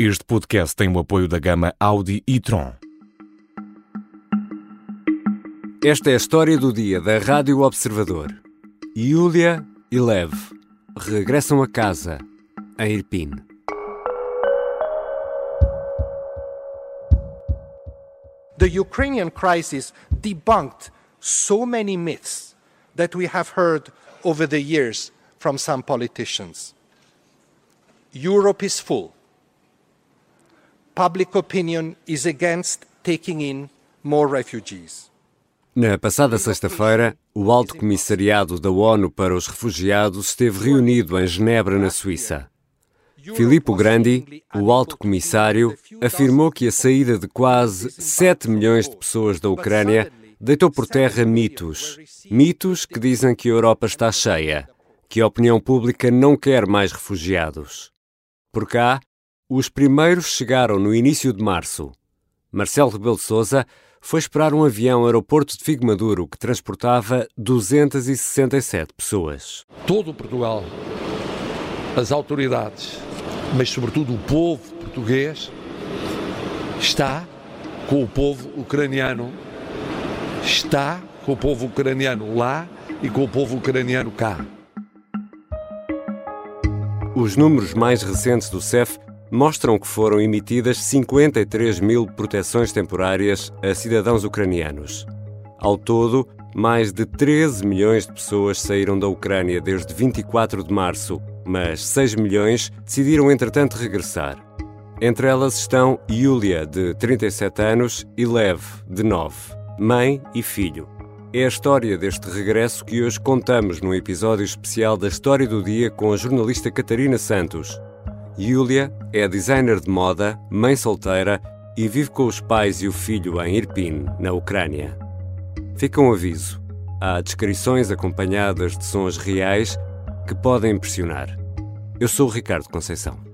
Este podcast tem o apoio da gama Audi e Tron. Esta é a história do dia da Rádio Observador. Yulia e Lev regressam a casa, em Irpin. The Ukrainian crisis debunked so many myths that we have heard over the years from some politicians. Europe is full. Public opinion is against taking in more refugees. Na passada sexta-feira, o Alto Comissariado da ONU para os Refugiados esteve reunido em Genebra, na Suíça. Filippo Grandi, o alto comissário, afirmou que a saída de quase 7 milhões de pessoas da Ucrânia deitou por terra mitos. Mitos que dizem que a Europa está cheia, que a opinião pública não quer mais refugiados. Por cá, os primeiros chegaram no início de março. Marcelo Rebelo de Sousa foi esperar um avião ao aeroporto de Figo Maduro que transportava 267 pessoas. Todo Portugal, as autoridades, mas sobretudo o povo português, está com o povo ucraniano, está com o povo ucraniano lá e com o povo ucraniano cá. Os números mais recentes do CEF mostram que foram emitidas 53 mil proteções temporárias a cidadãos ucranianos. Ao todo, mais de 13 milhões de pessoas saíram da Ucrânia desde 24 de março, mas 6 milhões decidiram entretanto regressar. Entre elas estão Yulia, de 37 anos, e Lev, de 9, mãe e filho. É a história deste regresso que hoje contamos num episódio especial da História do Dia com a jornalista Catarina Santos. Yulia é designer de moda, mãe solteira e vive com os pais e o filho em Irpin, na Ucrânia. Fica um aviso: há descrições acompanhadas de sons reais que podem impressionar. Eu sou o Ricardo Conceição.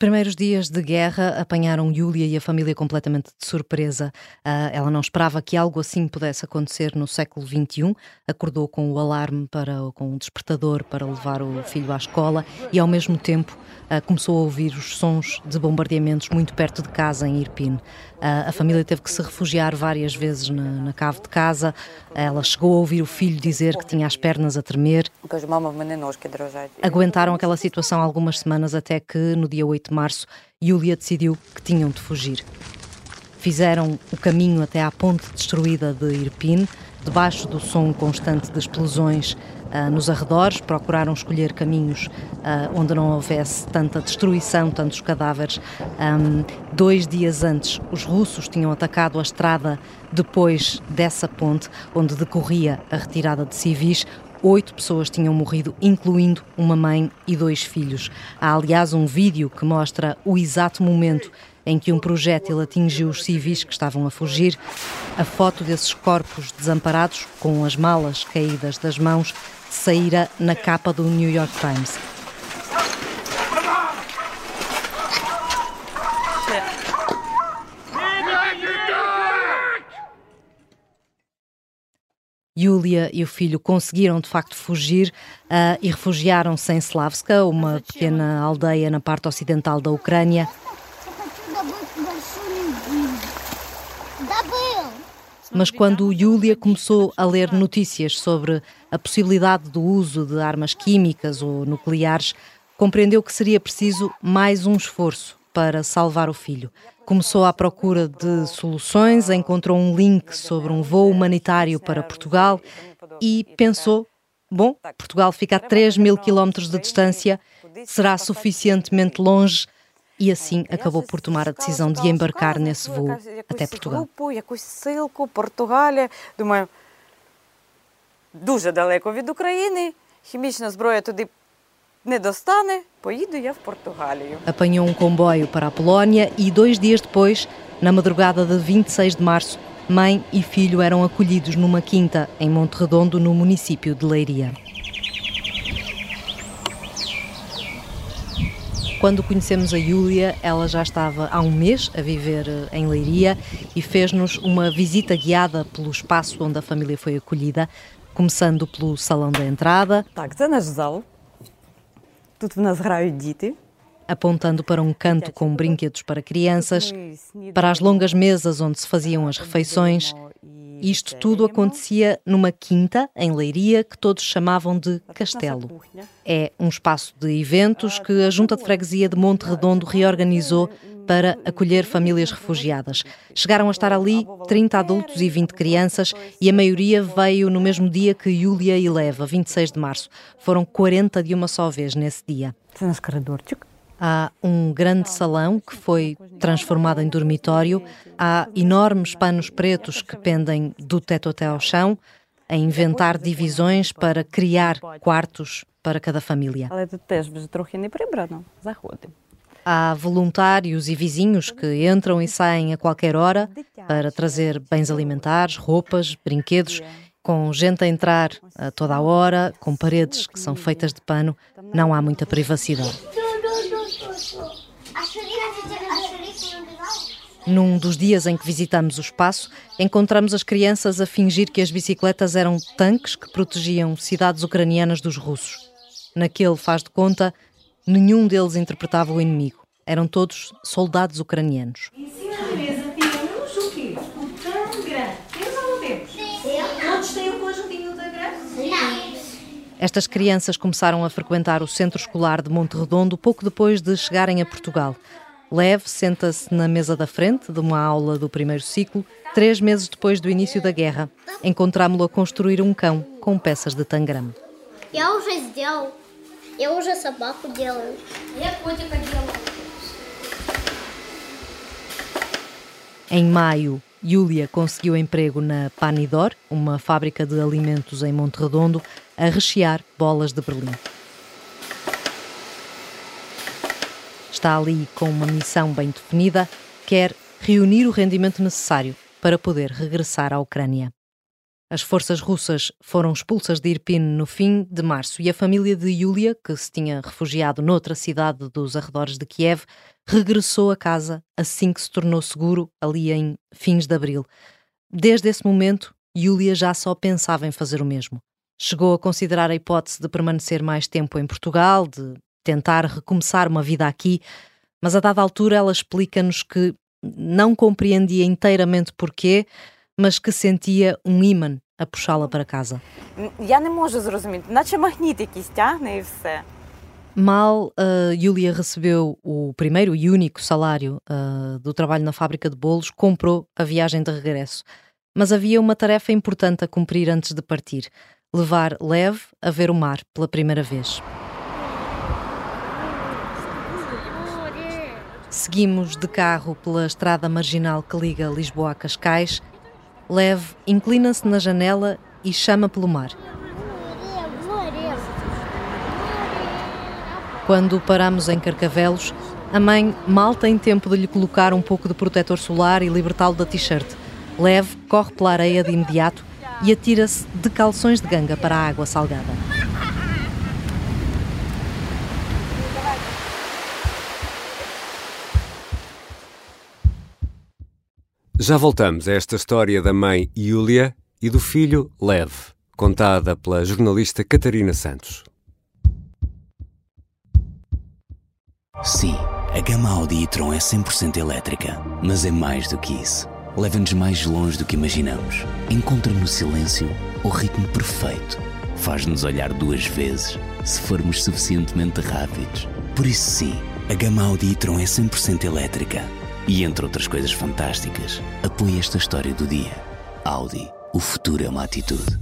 Primeiros dias de guerra apanharam Yulia e a família completamente de surpresa. Uh, ela não esperava que algo assim pudesse acontecer no século XXI. Acordou com o alarme, para, com o despertador para levar o filho à escola e, ao mesmo tempo, uh, começou a ouvir os sons de bombardeamentos muito perto de casa, em Irpin. Uh, a família teve que se refugiar várias vezes na, na cave de casa. Ela chegou a ouvir o filho dizer que tinha as pernas a tremer. Aguentaram aquela situação algumas semanas até que, no dia 8 de março, Yulia decidiu que tinham de fugir. Fizeram o caminho até à ponte destruída de Irpin, debaixo do som constante de explosões uh, nos arredores, procuraram escolher caminhos uh, onde não houvesse tanta destruição, tantos cadáveres. Um, dois dias antes, os russos tinham atacado a estrada depois dessa ponte, onde decorria a retirada de civis. Oito pessoas tinham morrido, incluindo uma mãe e dois filhos. Há, aliás, um vídeo que mostra o exato momento em que um projétil atingiu os civis que estavam a fugir. A foto desses corpos desamparados, com as malas caídas das mãos, saíra na capa do New York Times. Yulia e o filho conseguiram de facto fugir uh, e refugiaram-se em Slavska, uma pequena aldeia na parte ocidental da Ucrânia. Mas quando Yulia começou a ler notícias sobre a possibilidade do uso de armas químicas ou nucleares, compreendeu que seria preciso mais um esforço para salvar o filho começou à procura de soluções, encontrou um link sobre um voo humanitário para Portugal e pensou: bom, Portugal fica a 3 mil quilómetros de distância, será suficientemente longe E assim acabou por tomar a decisão de embarcar nesse voo até Portugal. Дуже далеко від України. Хімічна зброя туди не достане, поїду я в Португалію. Apanhou um comboio para a Polónia e dois dias depois, na madrugada de 26 de março, mãe e filho eram acolhidos numa quinta em Monte Redondo, no município de Leiria. Quando conhecemos a Júlia, ela já estava há um mês a viver eh, em Leiria e fez-nos uma visita guiada pelo espaço onde a família foi acolhida, começando pelo salão da entrada. Так, це наш зал. Тут в нас грають діти. apontando para um canto com brinquedos para crianças, para as longas mesas onde se faziam as refeições. isto tudo acontecia numa quinta, em Leiria, que todos chamavam de Castelo. É um espaço de eventos que a Junta de Freguesia de Monte Redondo reorganizou para acolher famílias refugiadas. Chegaram a estar ali 30 adultos e 20 crianças e a maioria veio no mesmo dia que Júlia e Leva, 26 de março. Foram 40 de uma só vez nesse dia. Há um grande salão que foi transformado em dormitório. Há enormes panos pretos que pendem do teto até ao chão, a inventar divisões para criar quartos para cada família. Há voluntários e vizinhos que entram e saem a qualquer hora para trazer bens alimentares, roupas, brinquedos com gente a entrar a toda a hora, com paredes que são feitas de pano, não há muita privacidade. Num dos dias em que visitamos o espaço, encontramos as crianças a fingir que as bicicletas eram tanques que protegiam cidades ucranianas dos russos. Naquele faz de conta, nenhum deles interpretava o inimigo. Eram todos soldados ucranianos. Estas crianças começaram a frequentar o centro escolar de Monte Redondo pouco depois de chegarem a Portugal. Lev senta-se na mesa da frente de uma aula do primeiro ciclo, três meses depois do início da guerra. Encontrámo-lo a construir um cão com peças de tangram. Я уже сделал. Я уже собаку делаю. Я котика делаю. Em maio, Júlia conseguiu emprego na Panidor, uma fábrica de alimentos em Monte Redondo, a rechear bolas de Berlim. Está ali com uma missão bem definida, quer reunir o rendimento necessário para poder regressar à Ucrânia. As forças russas foram expulsas de Irpin no fim de março e a família de Yulia, que se tinha refugiado noutra cidade dos arredores de Kiev, regressou a casa assim que se tornou seguro, ali em fins de abril. Desde esse momento, Yulia já só pensava em fazer o mesmo. Chegou a considerar a hipótese de permanecer mais tempo em Portugal, de tentar recomeçar uma vida aqui, mas a dada altura ela explica-nos que não compreendia inteiramente porquê, mas que sentia um ímã a puxá-la para casa. Я не можу зрозуміти, наче магніт якийсь тягне і все. Mal a Yulia recebeu o primeiro e único salário uh, do trabalho na fábrica de bolos, comprou a viagem de regresso. Mas havia uma tarefa importante a cumprir antes de partir: levar Lev a ver o mar pela primeira vez. Seguimos de carro pela estrada marginal que liga Lisboa a Cascais. Lev inclina-se na janela e chama pelo mar. Quando paramos em Carcavelos, a mãe mal tem tempo de lhe colocar um pouco de protetor solar e libertá-lo da t-shirt. Lev corre pela areia de imediato e atira-se de calções de ganga para a água salgada. Já voltamos a esta história da mãe Yulia e do filho Lev, contada pela jornalista Catarina Santos. Sim, a gama Audi e-tron é 100% elétrica, mas é mais do que isso. Leva-nos mais longe do que imaginamos. Encontra no silêncio o ritmo perfeito. Faz-nos olhar duas vezes se formos suficientemente rápidos. Por isso, sim, a gama Audi e-tron é 100% elétrica. E entre outras coisas fantásticas, apoia esta história do dia. Audi, o futuro é uma atitude.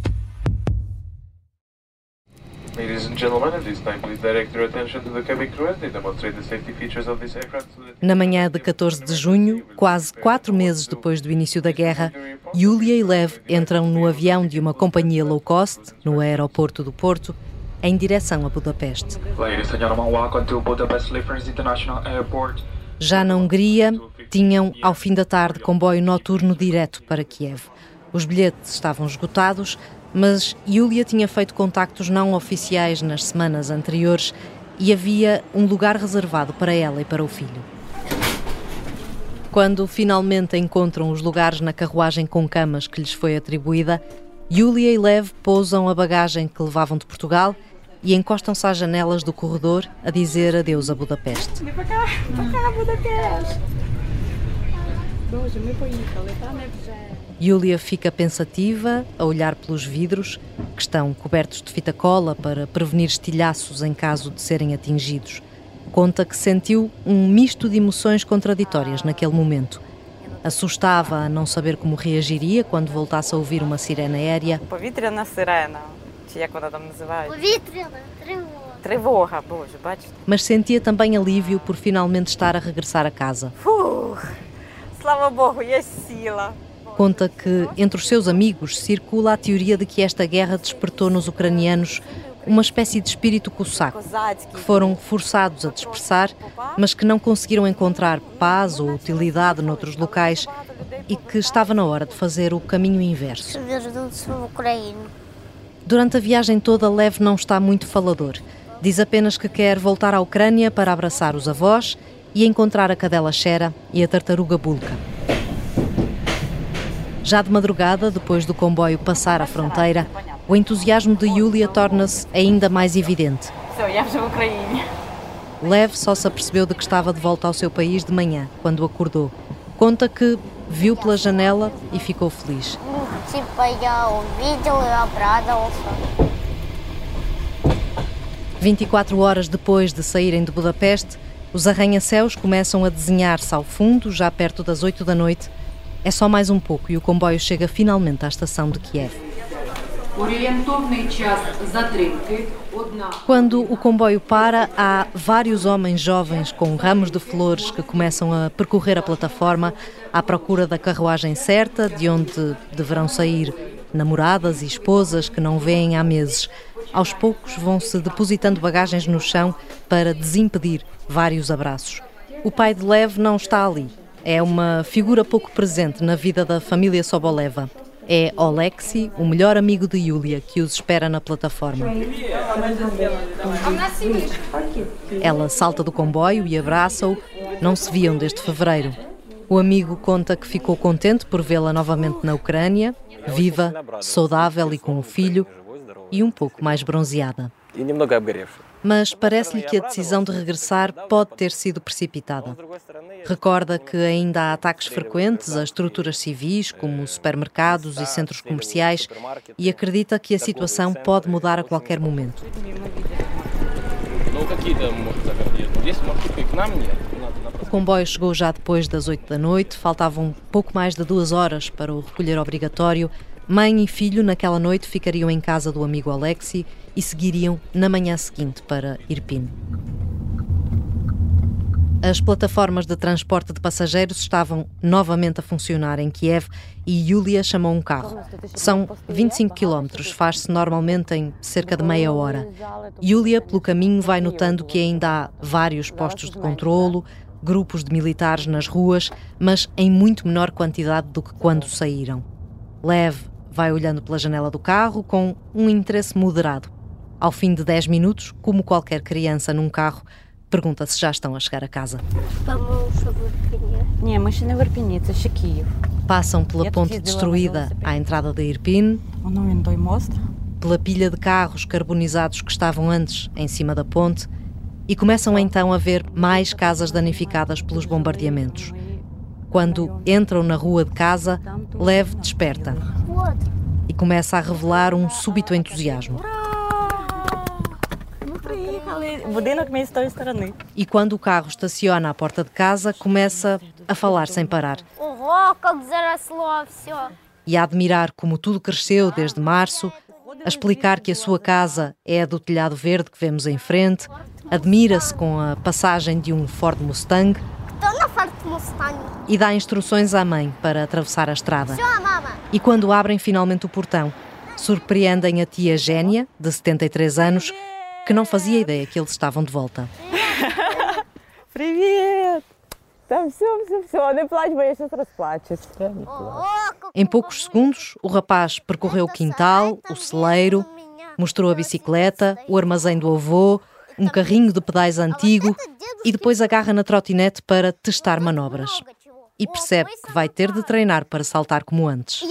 Ladies and gentlemen, at this time, please direct your attention to the cabin crew as they demonstrate the safety features of this aircraft. so that- Na manhã de 14 de junho, quase quatro meses depois do início da guerra, Yulia e Lev entram no avião de uma companhia low cost, no aeroporto do Porto, em direção a Budapeste. Ladies and gentlemen, welcome to Budapest Liffers International Airport. Já na Hungria, tinham ao fim da tarde comboio noturno direto para Kiev. Os bilhetes estavam esgotados, mas Yulia tinha feito contactos não oficiais nas semanas anteriores e havia um lugar reservado para ela e para o filho. Quando finalmente encontram os lugares na carruagem com camas que lhes foi atribuída, Yulia e Lev pousam a bagagem que levavam de Portugal e encostam-se às janelas do corredor a dizer adeus a Budapeste. Vem para cá, para cá, Budapeste! Júlia fica pensativa, a olhar pelos vidros, que estão cobertos de fita cola para prevenir estilhaços em caso de serem atingidos. Conta que sentiu um misto de emoções contraditórias naquele momento. Assustava a não saber como reagiria quando voltasse a ouvir uma sirene aérea Повітряна сирена, чи як вона там називається? Повітряна тривога. Тривога, боже, бачите? Mas sentia também alívio por finalmente estar a regressar a casa. Фух, слава Богу, є сила. Conta que entre os seus amigos circula a teoria de que esta guerra despertou nos ucranianos uma espécie de espírito cosaco, que foram forçados a dispersar, mas que não conseguiram encontrar paz ou utilidade noutros locais e que estava na hora de fazer o caminho inverso. Durante a viagem toda, Lev não está muito falador. Diz apenas que quer voltar à Ucrânia para abraçar os avós e encontrar a cadela Xera e a tartaruga Bulka. Já de madrugada, depois do comboio passar a fronteira, o entusiasmo de Yulia torna-se ainda mais evidente. Lev só se apercebeu de que estava de volta ao seu país de manhã, quando acordou. Conta que viu pela janela e ficou feliz. Vinte e quatro horas depois de saírem de Budapeste, os arranha-céus começam a desenhar-se ao fundo, já perto das oito da noite. É só mais um pouco e o comboio chega finalmente à estação de Kiev. Quando o comboio para, há vários homens jovens com ramos de flores que começam a percorrer a plataforma à procura da carruagem certa, de onde deverão sair namoradas e esposas que não veem há meses. Aos poucos vão-se depositando bagagens no chão para desimpedir vários abraços. O pai de Lev não está ali. É uma figura pouco presente na vida da família Soboleva É Oleksi, o melhor amigo de Yulia, que os espera na plataforma. Ela salta do comboio e abraça-o. Não se viam desde fevereiro. O amigo conta que ficou contente por vê-la novamente na Ucrânia, viva, saudável e com o filho, e um pouco mais bronzeada. и немного обгоревший. mas parece-lhe que a decisão de regressar pode ter sido precipitada. Recorda que ainda há ataques frequentes a estruturas civis, como supermercados e centros comerciais, e acredita que a situação pode mudar a qualquer momento. O comboio chegou já depois das 8 da noite, faltavam pouco mais de duas horas para o recolher obrigatório Mãe e filho, naquela noite, ficariam em casa do amigo Alexi e seguiriam na manhã seguinte para Irpin. As plataformas de transporte de passageiros estavam novamente a funcionar em Kiev e Yulia chamou um carro. São 25 quilómetros, faz-se normalmente em cerca de meia hora. Yulia, pelo caminho, vai notando que ainda há vários postos de controlo, grupos de militares nas ruas, mas em muito menor quantidade do que quando saíram. Lev Vai olhando pela janela do carro com um interesse moderado. Ao fim de 10 minutos, como qualquer criança num carro, pergunta se já estão a chegar a casa. Passam pela ponte destruída à entrada da Irpine, pela pilha de carros carbonizados que estavam antes em cima da ponte e começam então a ver mais casas danificadas pelos bombardeamentos. Quando entram na rua de casa, Lev desperta e começa a revelar um súbito entusiasmo. E quando o carro estaciona à porta de casa, começa a falar sem parar. E a admirar como tudo cresceu desde março, a explicar que a sua casa é a do telhado verde que vemos em frente, admira-se com a passagem de um Ford Mustang e dá instruções à mãe para atravessar a estrada. Все, мама. E quando abrem finalmente o portão, surpreendem a tia Génia, de 73 anos, que não fazia ideia que eles estavam de volta. Привіт! Та все, все, все, не плач, бо я зараз розплачусь. Ого, как Em poucos segundos, o rapaz percorreu o quintal, o celeiro, mostrou a bicicleta, o armazém do avô, um carrinho de pedais antigo e depois agarra na trotinete para testar manobras. E percebe que vai ter de treinar para saltar como antes.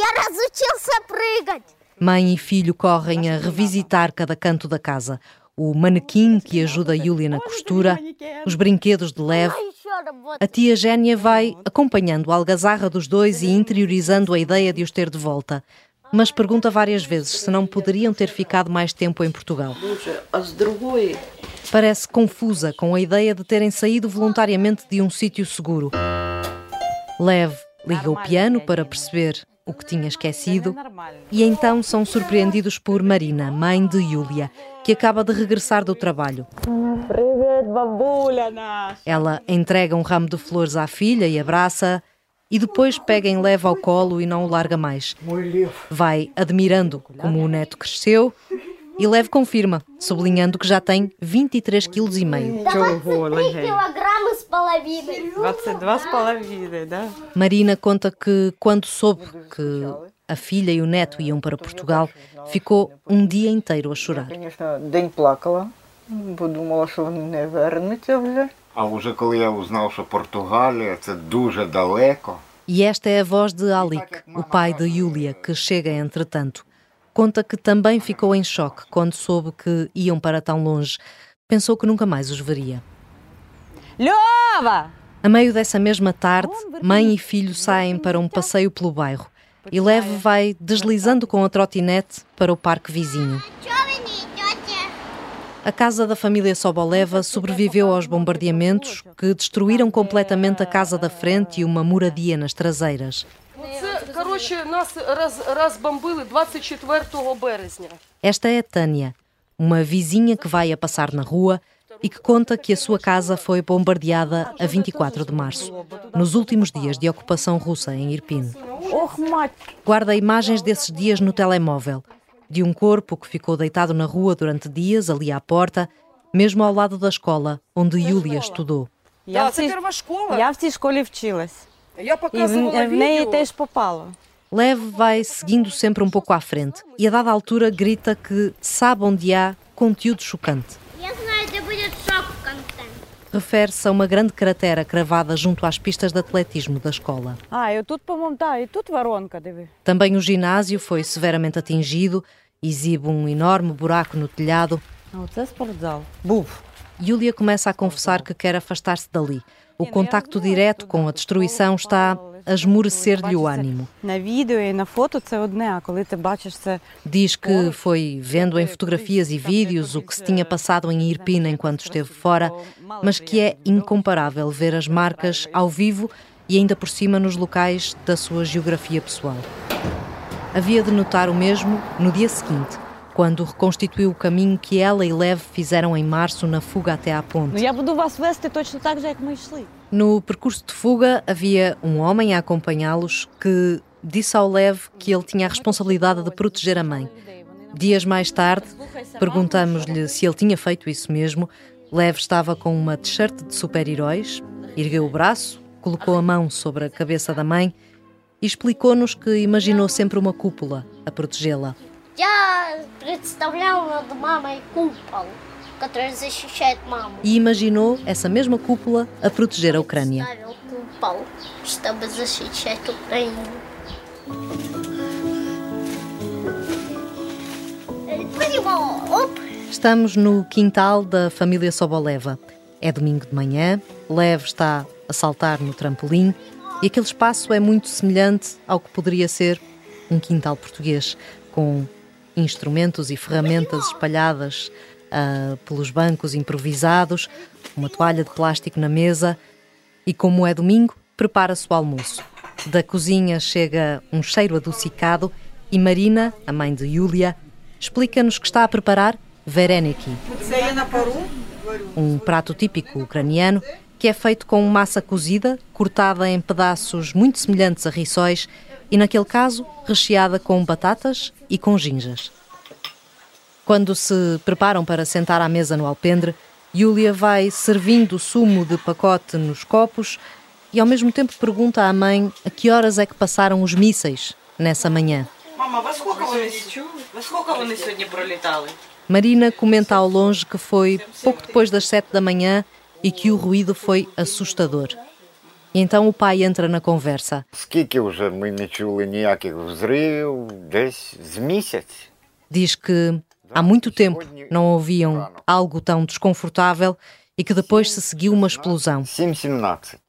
Mãe e filho correm a revisitar cada canto da casa. O manequim que ajuda a Yulia na costura, os brinquedos de leve. A tia Génia vai acompanhando a algazarra dos dois e interiorizando a ideia de os ter de volta mas pergunta várias vezes se não poderiam ter ficado mais tempo em Portugal. Parece confusa com a ideia de terem saído voluntariamente de um sítio seguro. Lev liga o piano para perceber o que tinha esquecido e então são surpreendidos por Marina, mãe de Yulia, que acaba de regressar do trabalho. Ela entrega um ramo de flores à filha e abraça e depois pega em leve ao colo e não o larga mais. Vai admirando como o neto cresceu e Lev confirma, sublinhando que já tem 23,5 kg. 23 килограмма с половиной. 22 з половиною, да? Marina conta que quando soube que a filha e o neto iam para Portugal, ficou um dia inteiro a chorar. Звісно, день плакала, бо думала, що вони не вернуться вже. А вже коли я узнав, що Португалія це дуже далеко. E esta é a voz de Alik, o pai de Yulia, que chega entretanto. Conta que também ficou em choque quando soube que iam para tão longe. Pensou que nunca mais os veria. Lhova! A meio dessa mesma tarde, mãe e filho saem para um passeio pelo bairro e Leve vai deslizando com a trotinete para o parque vizinho. A casa da família Soboleva sobreviveu aos bombardeamentos que destruíram completamente a casa da frente e uma moradia nas traseiras. Це, коротше, нас роз, розбомбили 24 березня. Esta é a Tânia, uma vizinha que vai a passar na rua e que conta que a sua casa foi bombardeada a 24 de março, nos últimos dias de ocupação russa em Irpin. Ох, мать! Guarda imagens desses dias no telemóvel, de um corpo que ficou deitado na rua durante dias ali à porta, mesmo ao lado da escola onde Yulia estudou. Я, Да, в це цій, перша школа. я в цій школі вчилась. e nem até espopá-la Leve vai seguindo sempre um pouco à frente e a dada altura grita que sabe onde há conteúdo chocante. Refere-se a uma grande cratera cravada junto às pistas de atletismo da escola. Ah, eu tudo para montar, e tudo varonca, deve. Também o ginásio foi severamente atingido, exibe um enorme buraco no telhado. Não, Yulia começa a confessar que quer afastar-se dali, o contacto direto com a destruição está a esmorecer-lhe o ânimo. Diz que foi vendo em fotografias e vídeos o que se tinha passado em Irpina enquanto esteve fora, mas que é incomparável ver as marcas ao vivo e ainda por cima nos locais da sua geografia pessoal. Havia de notar o mesmo no dia seguinte, quando reconstituiu o caminho que ela e Lev fizeram em março na fuga até à ponte. No percurso de fuga havia um homem a acompanhá-los que disse ao Lev que ele tinha a responsabilidade de proteger a mãe. Dias mais tarde, perguntamos-lhe se ele tinha feito isso mesmo. Lev estava com uma t-shirt de super-heróis, ergueu o braço, colocou a mão sobre a cabeça da mãe e explicou-nos que imaginou sempre uma cúpula a protegê-la. Я представлял над мамой купол, который защищает маму. E imaginou essa mesma cúpula a proteger a Ucrânia. Ставил купол, чтобы защищать Украину. Э, Прямо, оп, Estamos no quintal da família Soboleva. É domingo de manhã, Lev está a saltar no trampolim e aquele espaço é muito semelhante ao que poderia ser um quintal português, com instrumentos e ferramentas espalhadas uh, pelos bancos improvisados, uma toalha de plástico na mesa e, como é domingo, prepara-se o almoço. Da cozinha chega um cheiro adocicado e Marina, a mãe de Yulia, explica-nos que está a preparar vereniki, um prato típico ucraniano que é feito com massa cozida, cortada em pedaços muito semelhantes a rissóis e, naquele caso, recheada com batatas e com ginjas. Quando se preparam para sentar à mesa no alpendre, Júlia vai servindo o sumo de pacote nos copos e, ao mesmo tempo, pergunta à mãe a que horas é que passaram os mísseis nessa manhã. Marina comenta ao longe que foi pouco depois das sete da manhã e que o ruído foi assustador. E então o pai entra na conversa. Скільки вже ми не чули ніяких взривів, десь з місяць. Diz que há muito tempo não ouviam algo tão desconfortável e que depois se seguiu uma explosão.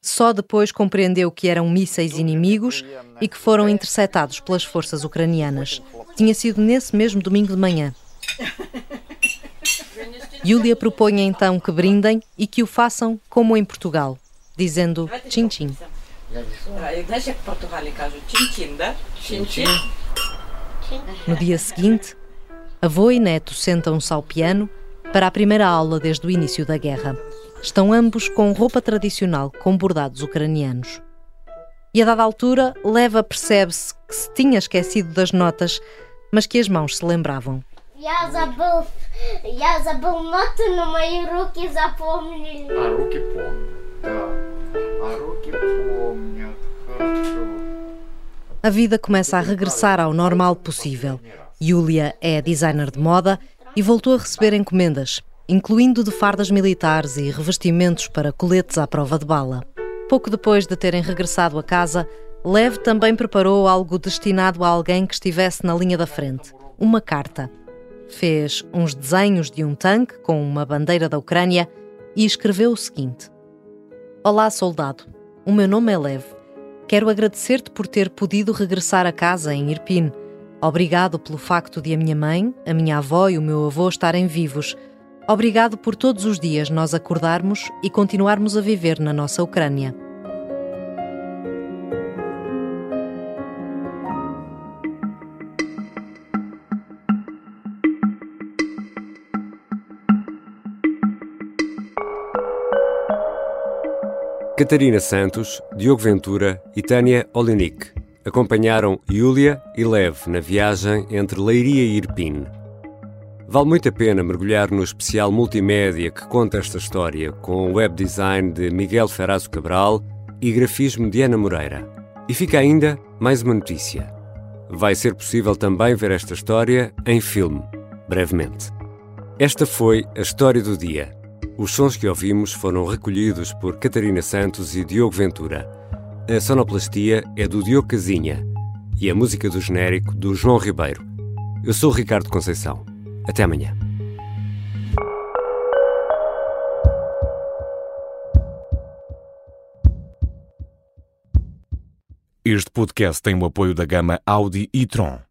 Só depois compreendeu que eram mísseis inimigos e que foram interceptados pelas forças ucranianas. Tinha sido nesse mesmo domingo de manhã. Júlia propõe então que brindem e que o façam como em Portugal, dizendo tchim-tchim. No dia seguinte, avô e neto sentam-se ao piano para a primeira aula desde o início da guerra. Estão ambos com roupa tradicional com bordados ucranianos. E a dada altura, Leva percebe-se que se tinha esquecido das notas, mas que as mãos se lembravam. Я забыл, я забыл ноты, но мои руки запомнили. А руки помнят, да. A vida começa a regressar ao normal possível. Yulia é designer de moda e voltou a receber encomendas, incluindo de fardas militares e revestimentos para coletes à prova de bala. Pouco depois de terem regressado a casa, Lev também preparou algo destinado a alguém que estivesse na linha da frente: uma carta. Fez uns desenhos de um tanque com uma bandeira da Ucrânia e escreveu o seguinte: Olá, soldado. O meu nome é Lev. Quero agradecer-te por ter podido regressar a casa em Irpin. Obrigado pelo facto de a minha mãe, a minha avó e o meu avô estarem vivos. Obrigado por todos os dias nós acordarmos e continuarmos a viver na nossa Ucrânia. Catarina Santos, Diogo Ventura e Tânia Olinik acompanharam Yulia e Lev na viagem entre Leiria e Irpin. Vale muito a pena mergulhar no especial multimédia que conta esta história, com o web design de Miguel Ferrazo Cabral e grafismo de Ana Moreira. E fica ainda mais uma notícia. Vai ser possível também ver esta história em filme, brevemente. Esta foi a história do dia os sons que ouvimos foram recolhidos por Catarina Santos e Diogo Ventura. A sonoplastia é do Diogo Casinha e a música do genérico do João Ribeiro. Eu sou Ricardo Conceição. Até amanhã. Este podcast tem o apoio da gama Audi e Tron.